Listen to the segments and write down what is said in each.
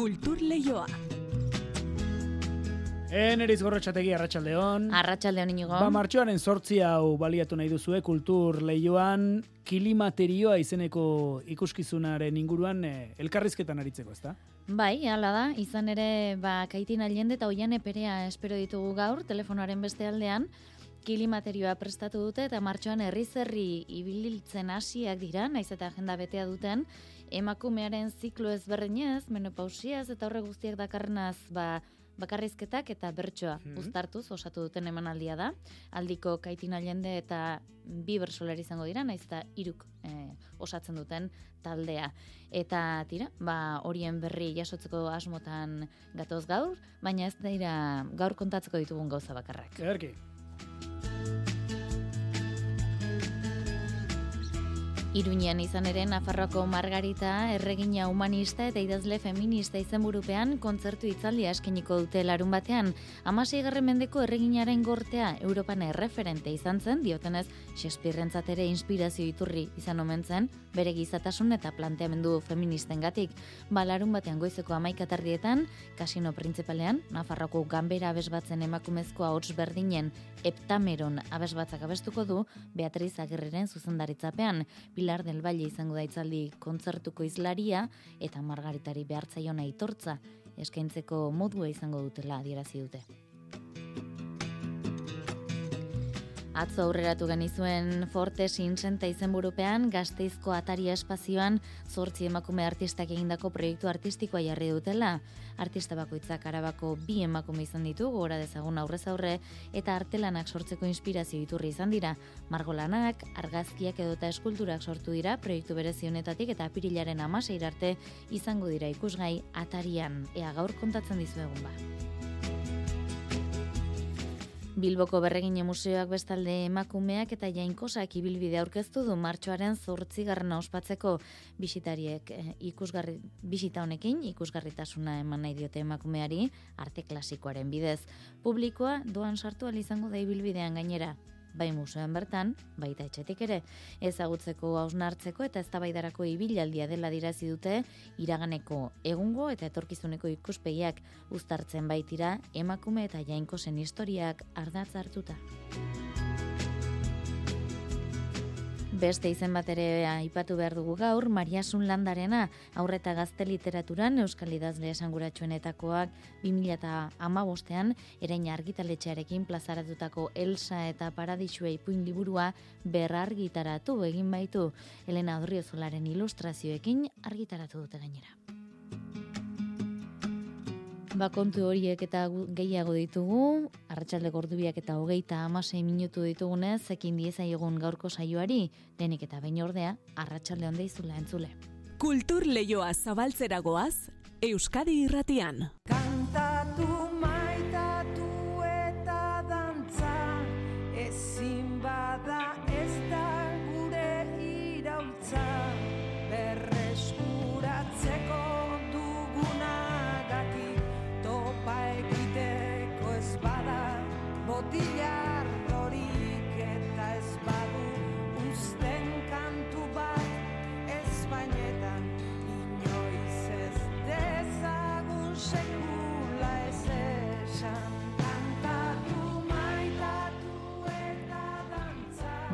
Kultur Leioa. Eneriz gorrotxategi arratsaldeon. Arratxaldeon inigo. Ba, martxoaren sortzi hau baliatu nahi duzue kultur lehioan kilimaterioa izeneko ikuskizunaren inguruan eh, elkarrizketan aritzeko, ezta? Bai, hala da, izan ere, ba, kaitin aliende eta oian eperea espero ditugu gaur, telefonoaren beste aldean, kilimaterioa prestatu dute eta martxoan herri zerri ibiltzen hasiak dira, naiz eta agenda betea duten, emakumearen ziklo ezberdinez, menopausiaz eta horre guztiak dakarnaz, ba, bakarrizketak eta bertsoa Mhm. uztartuz osatu duten emanaldia da. Aldiko kaitin aliende eta bi bersolari izango dira, naiz eta iruk eh, osatzen duten taldea. Eta tira, ba, horien berri jasotzeko asmotan gatoz gaur, baina ez dira gaur kontatzeko ditugun gauza bakarrak. Ederki. Iruñean izan ere Nafarroako Margarita erregina humanista eta idazle feminista izenburupean kontzertu itzaldia eskeniko dute larun batean. Amasei mendeko erreginaren gortea Europan erreferente izan zen, diotenez Shakespeareantzat ere inspirazio iturri izan omen zen, bere gizatasun eta planteamendu feministengatik. Ba, larun batean goizeko amaikatardietan, kasino printzipalean, Nafarroako ganbera abesbatzen emakumezko ahots berdinen Eptameron abesbatzak abestuko du Beatriz Agirreren zuzendaritzapean. Pilar del Valle izango da itzaldi kontzertuko izlaria eta Margaritari behartzaiona aitortza eskaintzeko modua izango dutela adierazi dute. Atzo aurreratu genizuen Forte Sinsenta izenburupean gazteizko ataria espazioan zortzi emakume artistak egindako proiektu artistikoa jarri dutela. Artista bakoitzak arabako bi emakume izan ditu, gora dezagun aurrez aurre, eta artelanak sortzeko inspirazio iturri izan dira. Margolanak, argazkiak edota eskulturak sortu dira proiektu berezi honetatik eta apirilaren amaseir arte izango dira ikusgai atarian. Ea gaur kontatzen dizuegun ba. Bilboko Berregine Museoak bestalde emakumeak eta jainkosak ibilbide aurkeztu du martxoaren zortzigarrena ospatzeko bisitariek eh, ikusgarri, bisita honekin ikusgarritasuna eman nahi diote emakumeari arte klasikoaren bidez. Publikoa doan sartu izango da ibilbidean gainera, bai museoan bertan, baita etxetik ere, ezagutzeko hausnartzeko eta eztabaidarako ibilaldia dela dirazi dute iraganeko egungo eta etorkizuneko ikuspegiak uztartzen baitira emakume eta jainkosen historiak ardatz hartuta. Beste izen bat ere aipatu behar dugu gaur, Mariasun Landarena, aurreta gazte literaturan Euskal Idazle esanguratsuenetakoak 2008an erein argitaletxearekin plazaratutako Elsa eta Paradisua ipuin liburua berrargitaratu egin baitu. Elena Odriozolaren ilustrazioekin argitaratu dute gainera. Ba, kontu horiek eta gehiago ditugu, arratsalde ordubiak eta hogeita amasei minutu ditugunez, ekin diezaiegun gaurko saioari, denik eta behin ordea, arratsalde honde izula entzule. Kultur Leioa zabaltzera goaz, Euskadi irratian. Kantatu,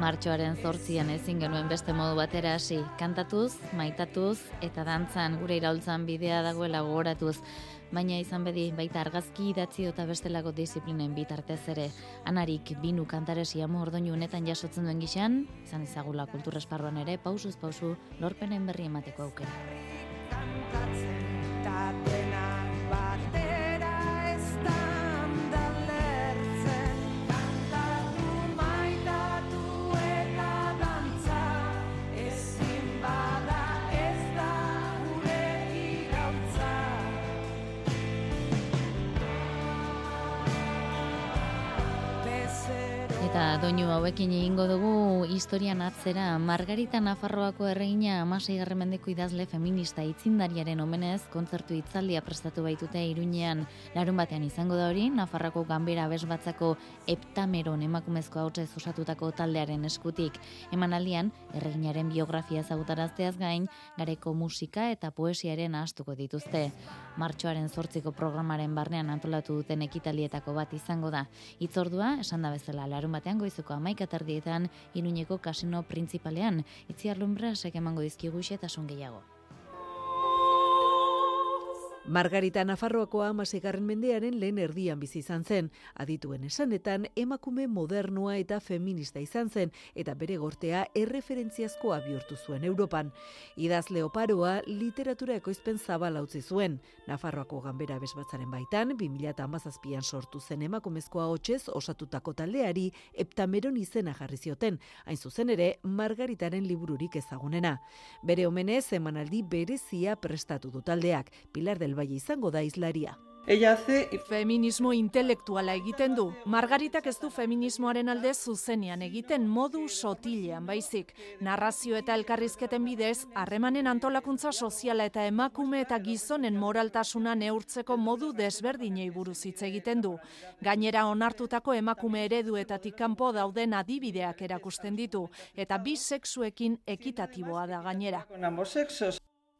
Martxoaren zortzian ezin genuen beste modu batera hasi, kantatuz, maitatuz eta dantzan gure iraultzan bidea dagoela gogoratuz. Baina izan bedi baita argazki idatzi eta bestelako disiplinen bitartez ere. Anarik binu kantaresi amu ordoinu honetan jasotzen duen gixan, izan izagula kultura esparruan ere, pausuz pausu lorpenen berri emateko aukera. Doinu hauekin egingo dugu historian atzera. Margarita Nafarroako erregina amasei mendeko idazle feminista itzindariaren omenez kontzertu itzaldia prestatu baitute Iruñean. Larun batean izango da hori Nafarroako ganbera abesbatzako eptameron emakumezko hautez osatutako taldearen eskutik. Emanaldian erreginaren biografia ezagutarazteaz gain gareko musika eta poesiaren ahastuko dituzte. Martxoaren zortziko programaren barnean antolatu duten ekitalietako bat izango da. Itzordua, esan da bezala, larun batean goizuko amaik atardietan iruñeko kasino printzipalean. Itziar lumbrasek emango dizkigu xetasun gehiago. Margarita Nafarroakoa amasegarren mendearen lehen erdian bizi izan zen. Adituen esanetan, emakume modernoa eta feminista izan zen, eta bere gortea erreferentziazkoa bihurtu zuen Europan. Idazle oparoa literatura ekoizpen zabala utzi zuen. Nafarroako ganbera besbatzaren baitan, 2008an sortu zen emakumezkoa hotxez osatutako taldeari eptameron izena jarri zioten, hain zuzen ere Margaritaren libururik ezagunena. Bere omenez, emanaldi berezia prestatu du taldeak, Pilar del Valle izango da izlaria. Ella hace Feminismo intelektuala egiten du. Margaritak ez du feminismoaren alde zuzenean egiten modu sotilean baizik. Narrazio eta elkarrizketen bidez, harremanen antolakuntza soziala eta emakume eta gizonen moraltasuna neurtzeko modu desberdinei buruz hitz egiten du. Gainera onartutako emakume ereduetatik kanpo dauden adibideak erakusten ditu eta bi sexuekin ekitatiboa da gainera.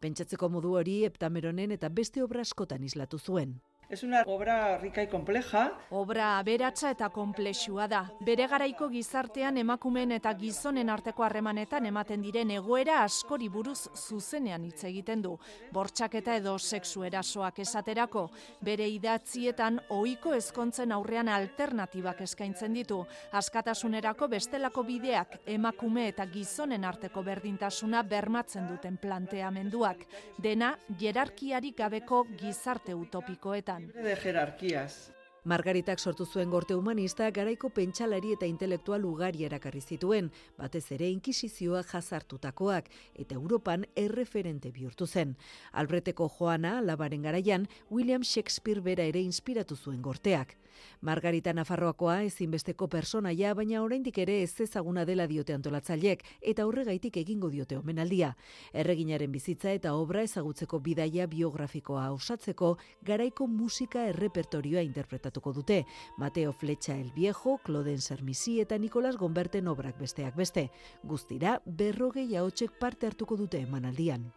Pentsatzeko modu hori eptameronen eta beste obra askotan islatu zuen. Es una obra rica y compleja Obra aberatsa eta konplexua da. Bere garaiko gizartean emakumeen eta gizonen arteko harremanetan ematen diren egoera askori buruz zuzenean hitz egiten du. Bortxaketa edo sexu erasoak esaterako, bere idatzietan ohiko ezkontzen aurrean alternatibak eskaintzen ditu. Askatasunerako bestelako bideak emakume eta gizonen arteko berdintasuna bermatzen duten planteamenduak. Dena jerarkiarik gabeko gizarte utopikoetan. De jerarquías. Margaritak sortu zuen gorte humanista garaiko pentsalari eta intelektual ugari erakarri zituen, batez ere inkisizioa jazartutakoak eta Europan erreferente bihurtu zen. Albreteko Joana, labaren garaian, William Shakespeare bera ere inspiratu zuen gorteak. Margarita Nafarroakoa ezinbesteko personaia, baina oraindik ere ez ezaguna dela diote antolatzaileek eta horregaitik egingo diote omenaldia. Erreginaren bizitza eta obra ezagutzeko bidaia biografikoa osatzeko garaiko musika errepertorioa interpretatuko dute. Mateo Fletxa el Viejo, Clauden Sermisi eta Nicolas Gomberten obrak besteak beste. Guztira, berrogei ahotsek parte hartuko dute emanaldian.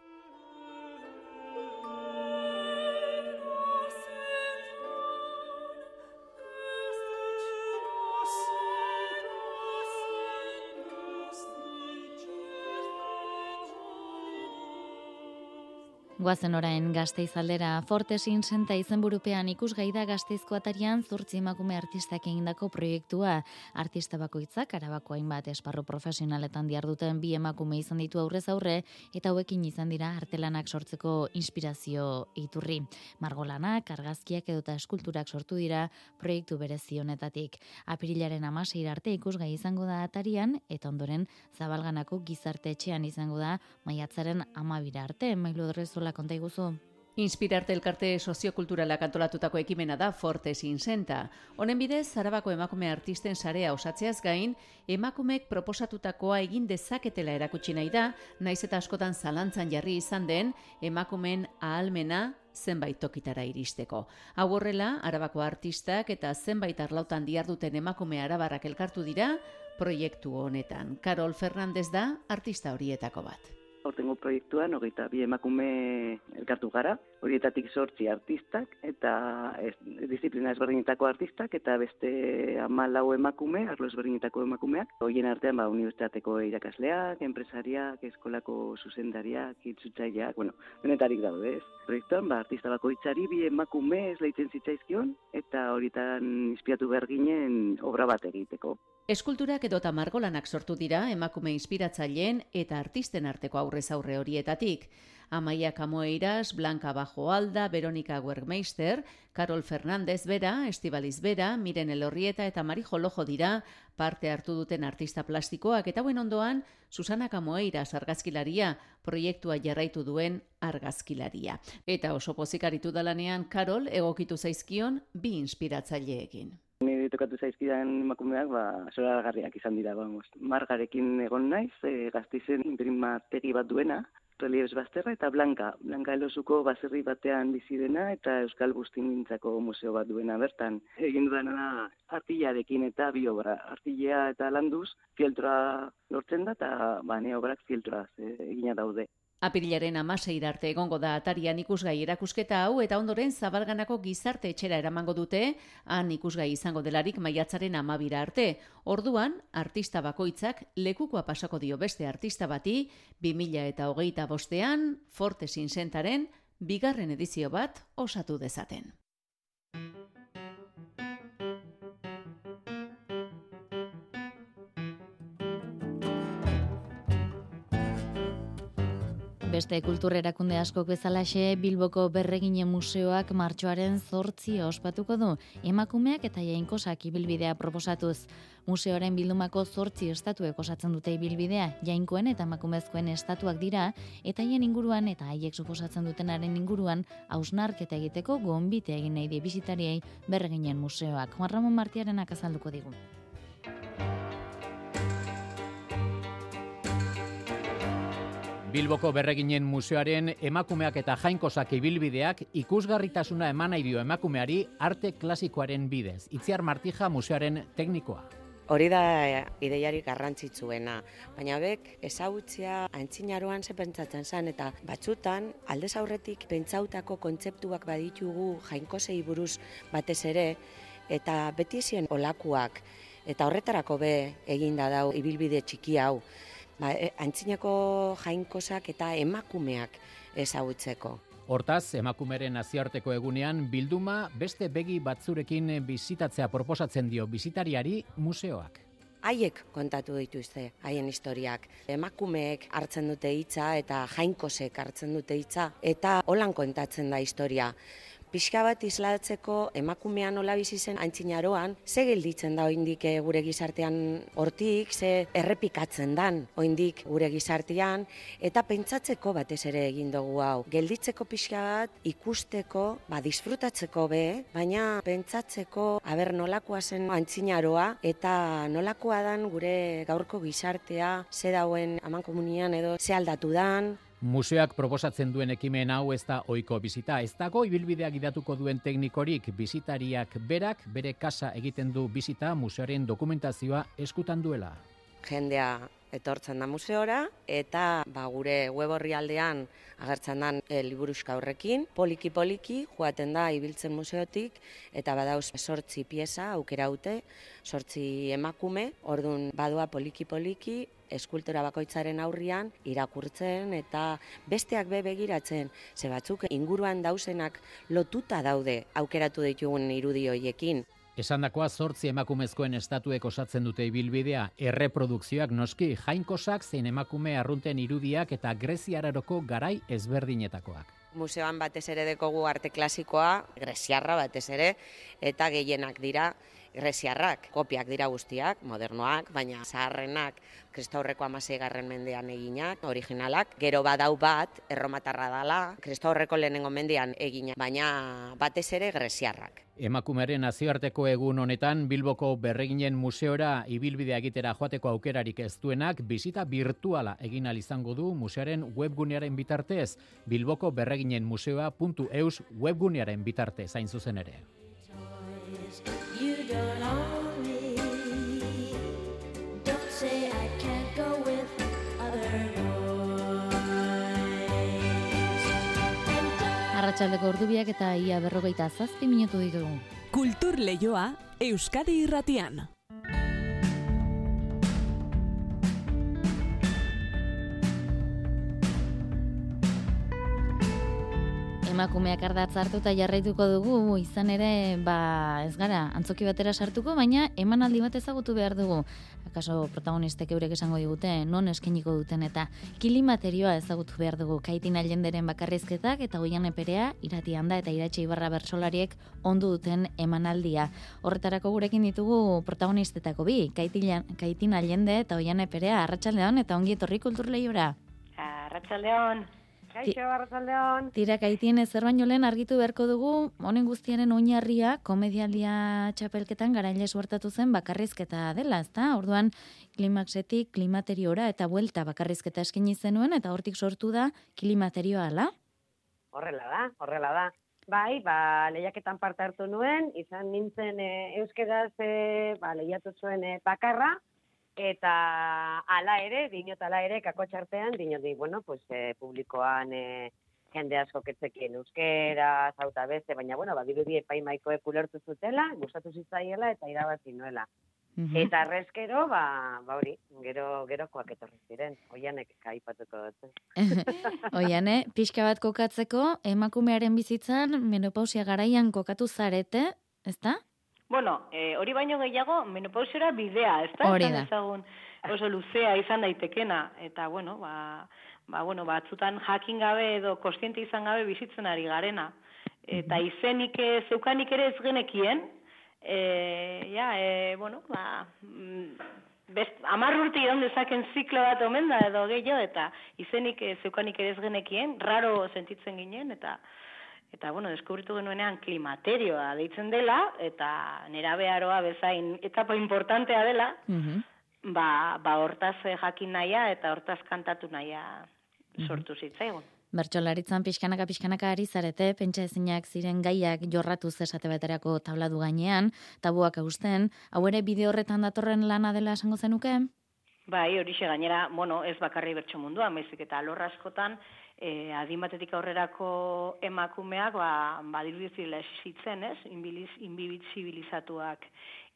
Guazen orain gazteiz aldera, Fortesin senta izenburupean ikusgai da gazteizko atarian zurtzi emakume artistak egindako proiektua. Artista bakoitzak arabako hainbat esparru profesionaletan diarduten bi emakume izan ditu aurrez aurre eta hauekin izan dira artelanak sortzeko inspirazio iturri. Margolanak, argazkiak edota eskulturak sortu dira proiektu berezi honetatik. Apirilaren amaseir arte ikusgai izango da atarian eta ondoren zabalganako gizarte etxean izango da maiatzaren amabira arte. Mailu Odrezola konta iguzu. Inspirarte elkarte soziokulturalak antolatutako ekimena da Fortes Insenta. Honen bidez, Arabako emakume artisten sarea osatzeaz gain, emakumeek proposatutakoa egin dezaketela erakutsi nahi da, naiz eta askotan zalantzan jarri izan den, emakumeen ahalmena zenbait tokitara iristeko. Hau horrela, Arabako artistak eta zenbait arlautan diarduten emakume arabarrak elkartu dira, proiektu honetan. Karol Fernandez da artista horietako bat. Hortengo proiektuan, hogeita bi emakume elkartu gara, horietatik sortzi artistak eta ez, disiplina ezberdinetako artistak eta beste amalau emakume, arlo ezberdinetako emakumeak. Horien artean, ba, unibertsitateko irakasleak, enpresariak, eskolako zuzendariak, itzutzaileak, bueno, denetarik daude, ez? Proiektuan, ba, artista bakoitzari bi emakume ez leitzen zitzaizkion eta horietan inspiratu behar ginen obra bat egiteko. Eskulturak edota margolanak sortu dira emakume inspiratzaileen eta artisten arteko aurrez aurre horietatik. Amaia Kamoeiras, Blanca Bajo Alda, Veronika Wergmeister, Karol Fernandez bera, Estibaliz bera, Miren Elorrieta eta Marijo Lojo dira parte hartu duten artista plastikoak eta buen ondoan Susana Kamoeiras argazkilaria, proiektua jarraitu duen argazkilaria. Eta oso pozikaritu dalanean Karol egokitu zaizkion bi inspiratzaileekin. Nire tokatu zaizkidan emakumeak, ba, zoragarriak izan dira, vamos. Margarekin egon naiz, e, gaztizen imprimategi bat duena, reliebes bazterra, eta Blanka, Blanka elosuko baserri batean bizi dena, eta Euskal Bustingintzako museo bat duena bertan. Egin dudana da artillarekin eta bi obra. Artillea eta landuz, fieltroa lortzen da, eta ba, ne obrak fieltroa egina daude. Apirilaren amaseira arte egongo da atarian ikusgai erakusketa hau eta ondoren zabalganako gizarte etxera eramango dute, han ikusgai izango delarik maiatzaren amabira arte. Orduan, artista bakoitzak lekukoa pasako dio beste artista bati, 2000 eta hogeita bostean, Forte Sinsentaren, bigarren edizio bat osatu dezaten. Beste kultur erakunde askok bezalaxe Bilboko Berregine Museoak martxoaren zortzi ospatuko du. Emakumeak eta jainkosak ibilbidea proposatuz. Museoaren bildumako zortzi estatuek osatzen dute ibilbidea, jainkoen eta emakumezkoen estatuak dira, eta haien inguruan eta haiek suposatzen dutenaren inguruan hausnarketa egiteko gonbite egin nahi die bisitariei Berreginen Museoak. Juan Ramon Martiarenak azalduko digu. Bilboko berreginen museoaren emakumeak eta jainkosak ibilbideak ikusgarritasuna eman nahi dio emakumeari arte klasikoaren bidez. Itziar Martija museoaren teknikoa. Hori da ideiarik garrantzitsuena, baina bek ezagutzea antzinaroan ze pentsatzen zen eta batzutan aldez aurretik pentsautako kontzeptuak baditugu jainkosei buruz batez ere eta beti ezien olakuak eta horretarako be eginda dau ibilbide txiki hau ba, e, antzinako jainkosak eta emakumeak ezagutzeko. Hortaz, emakumeren nazioarteko egunean bilduma beste begi batzurekin bizitatzea proposatzen dio bizitariari museoak. Haiek kontatu dituzte, haien historiak. Emakumeek hartzen dute hitza eta jainkosek hartzen dute hitza eta holan kontatzen da historia pixka bat islatzeko emakumean nola bizi zen aintzinaroan, ze gelditzen da oindik eh, gure gizartean hortik, ze errepikatzen dan oindik gure gizartean, eta pentsatzeko batez ere egin dugu hau. Gelditzeko pixka bat, ikusteko, ba, disfrutatzeko be, baina pentsatzeko, aber nolakoa zen aintzinaroa, eta nolakoa dan gure gaurko gizartea, ze dauen aman komunian edo ze aldatu dan, Museoak proposatzen duen ekimen hau ez da ohiko bizita. Ez dago ibilbidea gidatuko duen teknikorik bizitariak berak bere kasa egiten du bizita museoaren dokumentazioa eskutan duela. Jendea etortzen da museora eta ba, gure web aldean agertzen dan e, liburuska horrekin. Poliki poliki joaten da ibiltzen museotik eta badauz sortzi pieza aukera haute, sortzi emakume, ordun badua poliki poliki eskultura bakoitzaren aurrian irakurtzen eta besteak be begiratzen, ze batzuk inguruan dausenak lotuta daude aukeratu ditugun irudi hoiekin. Esandakoa zortzi emakumezkoen estatuek osatzen dute ibilbidea, erreprodukzioak noski, jainkosak zein emakume arrunten irudiak eta greziararoko garai ezberdinetakoak. Museoan batez ere dekogu arte klasikoa, greziarra batez ere, eta gehienak dira greziarrak. Kopiak dira guztiak, modernoak, baina zaharrenak, kristaurreko amasei garren mendean eginak, originalak. Gero badau bat, erromatarra dala, kristaurreko lehenengo mendean egina, baina batez ere greziarrak. Emakumearen nazioarteko egun honetan Bilboko Berreginen museora ibilbidea egitera joateko aukerarik ez duenak bizita virtuala egin izango du museoaren webgunearen bitartez Bilboko Berreginen museoa.eus webgunearen bitarte zain zuzen ere. Don't own I can't go with other boys. Arratsaldeko ordubiak eta ia berrogeita zazpi minutu ditugu. Kultur leioa Euskadi irratian. Emakumeak ardatz hartu eta jarraituko dugu, izan ere, ba, ez gara, antzoki batera sartuko, baina emanaldi bat ezagutu behar dugu. Akaso protagonistek eurek esango digute, non eskeniko duten eta kilimaterioa ezagutu behar dugu. Kaitin ailenderen bakarrizketak eta goian eperea, irati handa eta iratxe ibarra bersolariek ondu duten emanaldia. Horretarako gurekin ditugu protagonistetako bi, kaitin, kaitin ailende eta goian eperea, arratsaldean eta ongi etorri kulturleiora. Arratsaldeon. Kaixo, arratzaldeon. Tira, kaitien zer baino lehen argitu beharko dugu, honen guztiaren oinarria, komedialia txapelketan garaile suertatu zen bakarrizketa dela, ezta? Orduan, klimaxetik klimateriora eta buelta bakarrizketa eskaini zenuen, eta hortik sortu da klimaterioa ala? Horrela da, horrela da. Bai, ba, lehiaketan parte hartu nuen, izan nintzen e, euskeraz e, ba, lehiatu zuen e, bakarra, eta ala ere, dinot ala ere, kako txartean, dinot di, bueno, pues, e, publikoan e, jende asko ketzekien euskera, zauta beste, baina, bueno, badirudi epaimaiko ekulertu zutela, gustatu zitzaiela eta irabazi nuela. Eta arrezkero, ba, ba hori, gero, gerokoak etorri ziren, oianek aipatuko dut. Oian, eh? pixka bat kokatzeko, emakumearen bizitzan menopausia garaian kokatu zarete, ezta? Bueno, eh, hori baino gehiago, menopausiora bidea, ez da? Hori da. dezagun oso luzea izan daitekena, eta bueno, ba, ba, bueno, batzutan jakin gabe edo kostiente izan gabe bizitzen ari garena. Eta izenik zeukanik ere ez genekien, e, ja, e, bueno, ba, mm, best, amar urte iraun dezaken ziklo bat omen da edo gehiago, eta izenik eh, zeukanik ere ez genekien, raro sentitzen ginen, eta Eta, bueno, deskubritu genuenean klimaterioa deitzen dela, eta nera beharoa bezain etapa importantea dela, ba, ba hortaz eh, jakin naia eta hortaz kantatu naia sortu zitzaigun. Bertsolaritzan pixkanaka pixkanaka ari zarete, pentsa ezinak ziren gaiak jorratuz esate baterako tabladu gainean, tabuak hausten, hau ere bideo horretan datorren lana dela esango zenuke? Bai, horixe gainera, bueno, ez bakarri bertso munduan, baizik eta alor askotan, e, adin batetik aurrerako emakumeak, ba, badirudizila esitzen, ez? Inbiliz,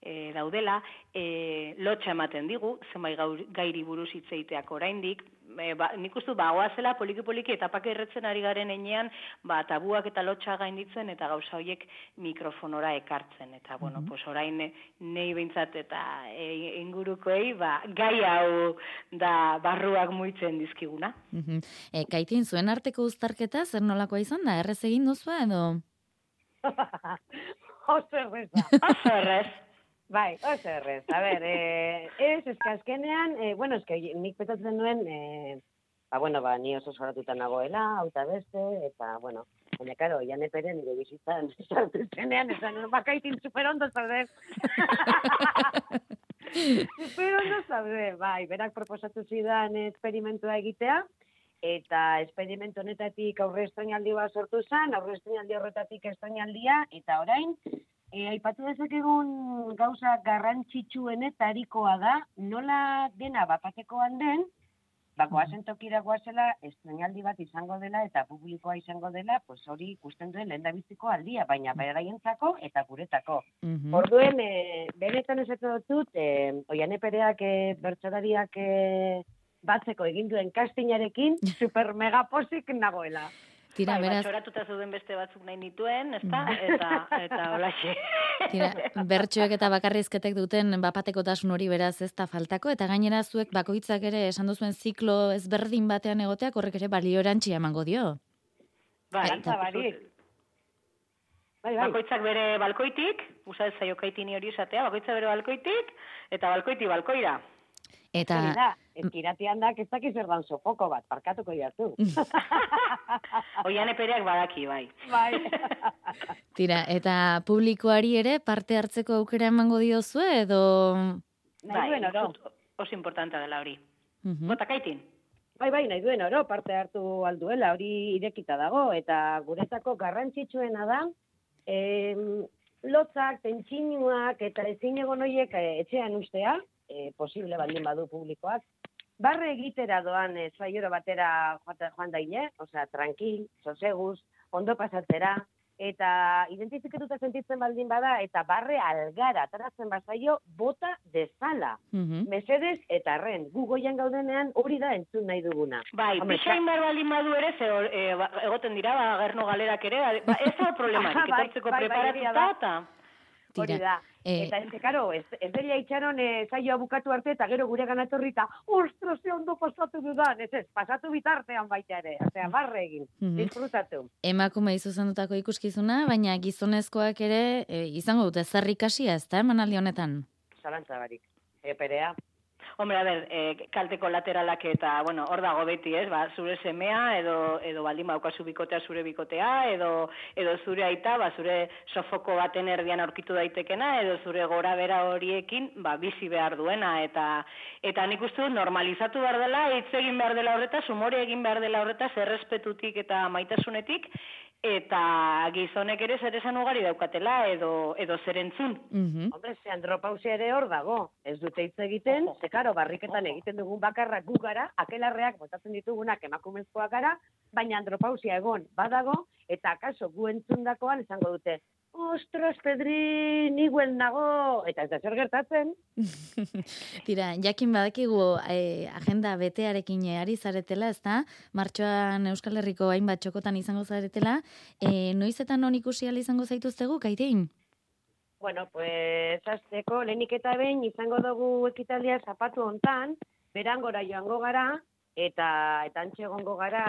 e, daudela, e, lotxa ematen digu, zenbait gairi buruz hitz egiteak oraindik, e, ba, nik uste dut, ba, goazela poliki-poliki etapak erretzen ari garen enean, ba, tabuak eta lotxa gainditzen eta gauza horiek mikrofonora ekartzen. Eta, bueno, pues orain nei behintzat eta e, ingurukoei, ba, gai hau da barruak muitzen dizkiguna. Mhm. E, kaitin zuen arteko uztarketa, zer nolakoa izan da, errez egin duzu edo? oso erreza. Oso errez. Bai, oso errez. A ber, eh, ez, eske azkenean, eh, bueno, eske nik petatzen nuen, eh, ba, bueno, ba, ni oso soratuta nagoela, hauta beste, eta, bueno, baina, karo, jane peren nire bizitzan sartu zenean, esan, bakaitin super ondo zaude. super ondo zaude, bai, berak proposatu zidan esperimentua egitea, eta esperimentu honetatik aurre estrainaldi bat sortu zen, aurre estrainaldi horretatik estrainaldia, eta orain, e, aipatu dezakegun gauza garrantzitsuenetarikoa da, nola dena bapatekoan den, ba, goazen tokira goazela, estrainaldi bat izango dela eta publikoa izango dela, pues hori ikusten duen lehendabiziko aldia, baina beraientzako eta guretako. Mhm. Orduen, e, benetan esatu dut, e, oian epereak e, bertsolariak e, batzeko egin duen kastinarekin, super mega posik nagoela. Tira, bai, beraz- batxoratuta zeuden beste batzuk nahi nituen, ezta? Eta, eta holaxe. Tira, bertsoek eta bakarrizketek duten bapatekotasun hori beraz ez da faltako, eta gainera zuek bakoitzak ere esan duzuen ziklo ezberdin batean egoteak horrek ere balio erantxia emango dio. Bai, Zalantza barik. Bai, bai. Bakoitzak bere balkoitik, usa ez zaio kaitini hori esatea, bakoitzak bere balkoitik, eta balkoiti balkoira. Eta Hori da, ez kiratian da, ez dakiz erdan sofoko bat, parkatuko jartu. Oian epereak badaki, bai. bai. tira, eta publikoari ere parte hartzeko aukera emango diozue edo Nahi duen oro. Oso importantea dela hori. Mhm. Bota kaitin. Bai, bai, nahi duen oro, parte hartu alduela, hori irekita dago, eta guretzako garrantzitsuena da, em, lotzak, tentxinuak eta ezin egon horiek eh, etxean ustea, eh, posible baldin badu publikoak, barre egitera doan eh, saioro batera joate- joan daine, osea, tranquil, soseguz, ondo pasatzera, eta identifikatuta sentitzen baldin bada, eta barre algara, ataratzen bazaio, bota dezala. Mhm. Mesedez eta arren, gu goian gaudenean hori da entzun nahi duguna. Bai, pixain behar baldin badu ere, ze hor, e, ba, egoten dira, ba, gerno galerak ere, ba, ez da problemarik, Bai, etortzeko bai, bai, preparatuta, eta... Hori da. eh, Eta ez, karo, ez, ez dela itxaron e, saioa bukatu arte eta gero gure ganatorri eta ostras, ze ondo pasatu dudan, ez ez, pasatu bitartean baita ere, osea, barre egin, Mhm. disfrutatu. emakume izuzendutako ikuskizuna, baina gizonezkoak ere e, izango dute zer ikasia, ez da emanaldi honetan? Zalantza barik. Eperea. Hombre, a ber, e, kalte kolateralak eta, bueno, hor dago beti, ez, ba, zure semea, edo, edo baldin baukazu bikotea zure bikotea, edo, edo zure aita, ba, zure sofoko baten erdian aurkitu daitekena, edo zure gora bera horiekin, ba, bizi behar duena, eta, eta nik uste normalizatu behar dela, hitz egin behar dela horretaz, umore egin behar dela horretaz, errespetutik eta maitasunetik, eta gizonek ere zer esan ugari daukatela, edo, edo zer entzun. Hombre, ze andropausia ere hor dago. Ez dute hitz egiten, ze karo, barriketan egiten dugun bakarra gu gara, akelarreak botatzen ditugunak emakumezkoak gara, baina andropausia egon badago, eta akaso gu entzundakoan esango dute, ostras, Pedri, niguen nago, eta ez da zer gertatzen. Tira, jakin badakigu eh, agenda betearekin eh, ari zaretela, ezta? Martxoan Euskal Herriko hainbat txokotan izango zaretela, eh, noizetan non ikusi izango zaituztegu, kaitein? Bueno, pues, azteko, lehenik eta behin izango dugu ekitaldia zapatu hontan, berangora joango gara, eta eta antxe egongo gara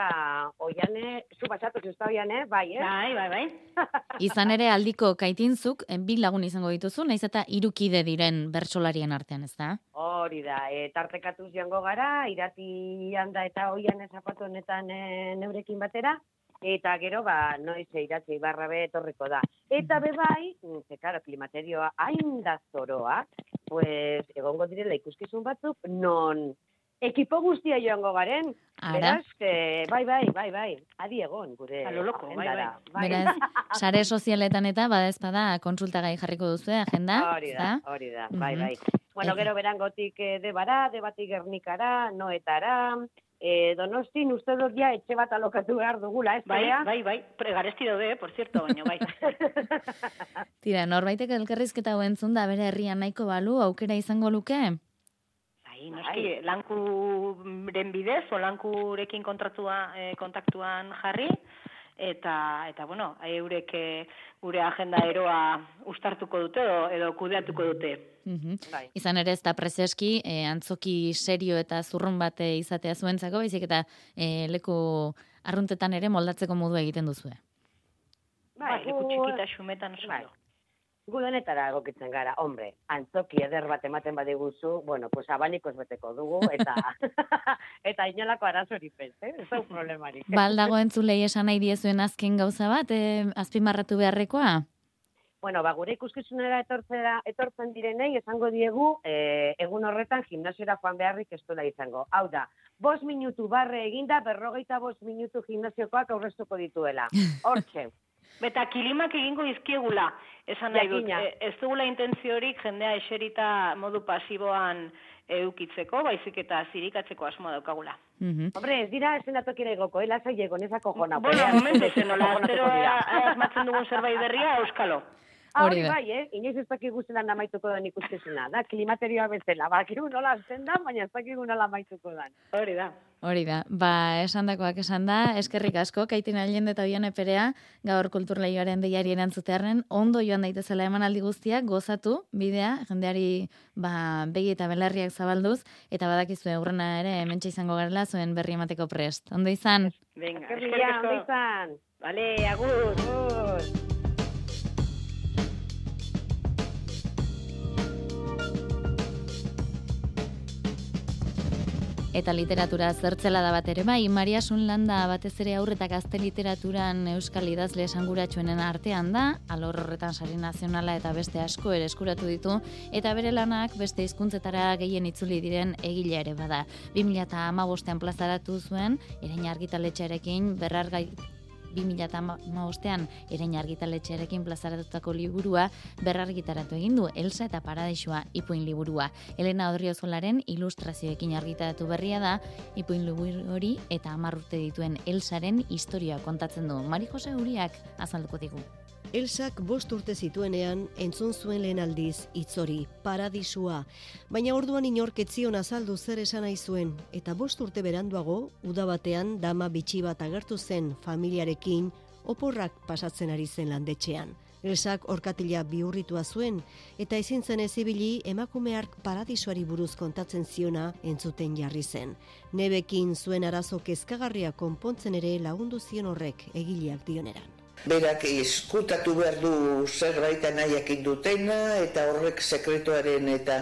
oiane, zu pasatu zuzta oiane, bai, eh? Bai, bai, bai. Izan ere aldiko kaitinzuk, eh, bi lagun izango dituzu, naiz eta irukide diren bertsolarien artean, ezta? Hori da, e, tartekatuz joango gara, irati handa eta oian zapatu honetan e, neurekin batera, eta gero, ba, noiz iratzi barra be etorriko da. Eta bebai, ze, karo, klimaterioa hain da zoroa, pues, egongo direla ikuskizun batzuk, non ekipo guztia joango garen. Ara. Beraz, que, bai, bai, bai, bai, adi egon, gure A lo loco, bai, agendara. Beraz, sare sozialetan eta badaezpada konsultagai jarriko duzu agenda, Hori da, hori da, bai, Mhm. bai. Bueno, gero berangotik eh, debara, debatik gernikara, noetara, eh, donostin uste dut ja etxe bat alokatu behar dugula, ez Bai, Bea? bai, bai, pregaresti daude, eh, por cierto, baina bai. Tira, norbaitek elkarrizketa hau entzun da bere herrian nahiko balu, aukera izango luke? Bai, noski, lankuren bidez, o lankurekin kontratua, eh, kontaktuan jarri, eta, eta bueno, eurek eh, gure agenda eroa ustartuko dute edo, edo kudeatuko dute. Mhm. Bai. Izan ere ez da prezeski, eh, antzoki serio eta zurrun bate izatea zuentzako, baizik eta eh, leku arruntetan ere moldatzeko modu egiten duzue. Bai, leku gu- txikita xumetan oso. Bai. Gu denetara egokitzen gara, hombre, antzoki eder bat ematen badiguzu, bueno, pues abanikoz beteko dugu, eta eta inolako arazorik ez, eh? Ez da problemarik. Baldago entzulei esan nahi diezuen azken gauza bat, eh, azpimarratu beharrekoa? Bueno, ba, gure ikuskizunera etortzera, etortzen direnei esango diegu eh, egun horretan gimnasiora joan beharrik ez izango. Hau da, bost minutu barre eginda, berrogeita bost minutu gimnasiokoak aurreztuko dituela. Hortxe. Eta kilimak egingo izkiegula, esan nahi dut. E, ez dugula intentziorik jendea eserita modu pasiboan eukitzeko, baizik eta zirikatzeko asmoa daukagula. Hombre, ez dira esenatokira egoko, eh? Lasai ego, nezako jona. Bueno, momentu zen, nola, dira. asmatzen dugun zerbait berria, euskalo. Ah, Hori da. bai, eh? Inoiz ez dakigu zelan amaituko den ikuskizuna. Da, klimaterioa bezala. Bakiru nola azten da, baina ez dakigu nola amaituko den. Hori da. Hori da, ba, esandakoak esan da, eskerrik asko, kaitin alien eta oian eperea, gaur kulturleioaren deiari erantzutearen, ondo joan daitezela emanaldi guztiak, gozatu, bidea, jendeari ba, begi eta belarriak zabalduz, eta badakizu eurrena ere, mentxe izango garela, zuen berri emateko prest. Ondo izan? Venga, Eskerrik eskerrik ondo asko. izan. Vale, agur. Agur. Eta literatura zertzela da bat ere bai, Maria Sunlanda batez ere aurretak gazte literaturan euskal idazle esanguratsuenen artean da, alor horretan sari nazionala eta beste asko ere eskuratu ditu, eta bere lanak beste hizkuntzetara gehien itzuli diren egile ere bada. 2008an plazaratu zuen, erain argitaletxearekin berrargai 2008an erain argitaletxearekin plazaratutako liburua berrargitaratu egin du Elsa eta Paradisua ipuin liburua. Elena Odriozolaren ilustrazioekin argitaratu berria da ipuin liburu hori eta hamar urte dituen Elsaren historia kontatzen du. Mari Jose Uriak azalduko digu. Elsak bost urte zituenean entzun zuen lehen aldiz itzori, paradisua. Baina orduan inork etzion azaldu zer esan nahi zuen, eta bost urte beranduago, uda batean dama bitxi bat agertu zen familiarekin, oporrak pasatzen ari zen landetxean. Elsak orkatila bihurritua zuen, eta ezin zen ez ibili emakumeark paradisuari buruz kontatzen ziona entzuten jarri zen. Nebekin zuen arazo kezkagarria konpontzen ere lagundu zion horrek egileak dioneran. Berak eskutatu behar du zerbait nahiakin dutena, eta horrek sekretuaren eta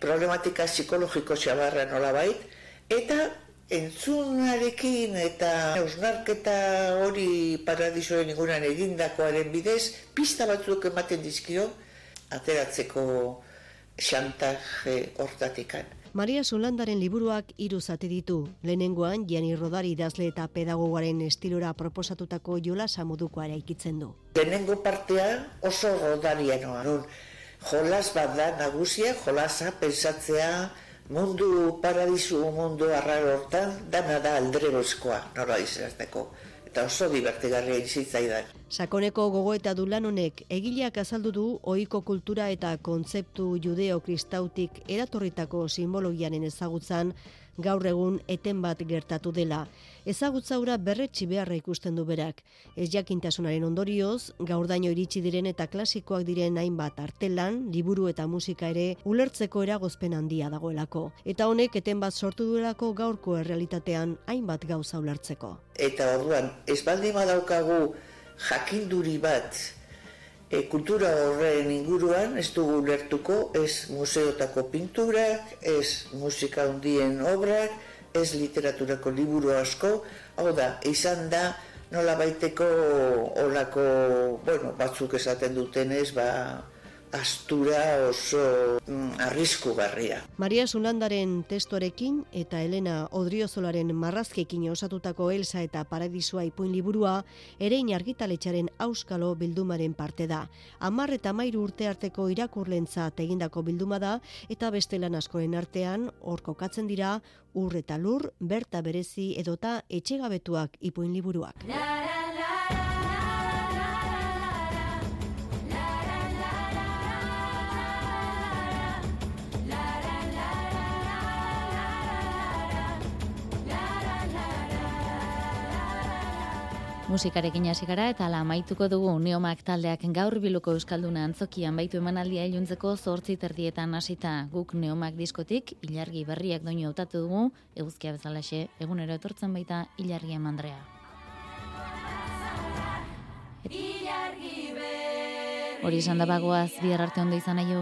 problematika psikologiko xabarra nolabait, eta entzunarekin eta eusnarketa hori paradisoen inguran egindakoaren bidez, pista batzuk ematen dizkio, ateratzeko xantaje hortatikan. Maria Solandaren liburuak hiru zati ditu. Lehenengoan, Jani Rodari idazle eta pedagogoaren estilora proposatutako jolasa modukoa eraikitzen du. Lehenengo partea oso rodarianoa. Nun, jolas bat da nagusia, jolasa, pensatzea, mundu paradisu mundu arraro hortan, dana da aldrebozkoa, nola izanazteko. Eta oso divertigarria izitzaidan. Sakoneko gogo eta du lan honek egileak azaldu du ohiko kultura eta kontzeptu judeo-kristautik eratorritako simbologianen ezagutzan gaur egun eten bat gertatu dela. Ezagutza hura berretsi beharra ikusten du berak. Ez jakintasunaren ondorioz, gaurdaino iritsi diren eta klasikoak diren hainbat artelan, liburu eta musika ere ulertzeko eragozpen handia dagoelako. Eta honek eten bat sortu duelako gaurko errealitatean hainbat gauza ulertzeko. Eta orduan, ez baldin badaukagu jakinduri bat e, kultura horren inguruan ez dugu ulertuko ez museotako pinturak, ez musika hundien obrak, ez literaturako liburu asko, hau da, izan da nola baiteko olako, bueno, batzuk esaten dutenez, ba, astura oso mm, arriskugarria. Maria Zulandaren testorekin eta Elena Odriozolaren marrazkekin osatutako Elsa eta Paradisua ipuin liburua erein argitaletxaren auskalo bildumaren parte da. Amar eta mairu urte arteko irakurlentza egindako bilduma da eta beste lan askoren artean hor kokatzen dira ur eta lur, berta berezi edota etxegabetuak ipuin liburuak. Musikarekin hasi gara eta ala amaituko dugu Neomak taldeak gaur biluko euskalduna antzokian. Baitu emanaldia iluntzeko zortzi terdietan hasita guk Neomak diskotik ilargi berriak doinu hautatu dugu. Eguzkia bezalaxe egunero etortzen baita ilargi emandrea. Hori izan da bagoaz bihar arte ondo izan nahi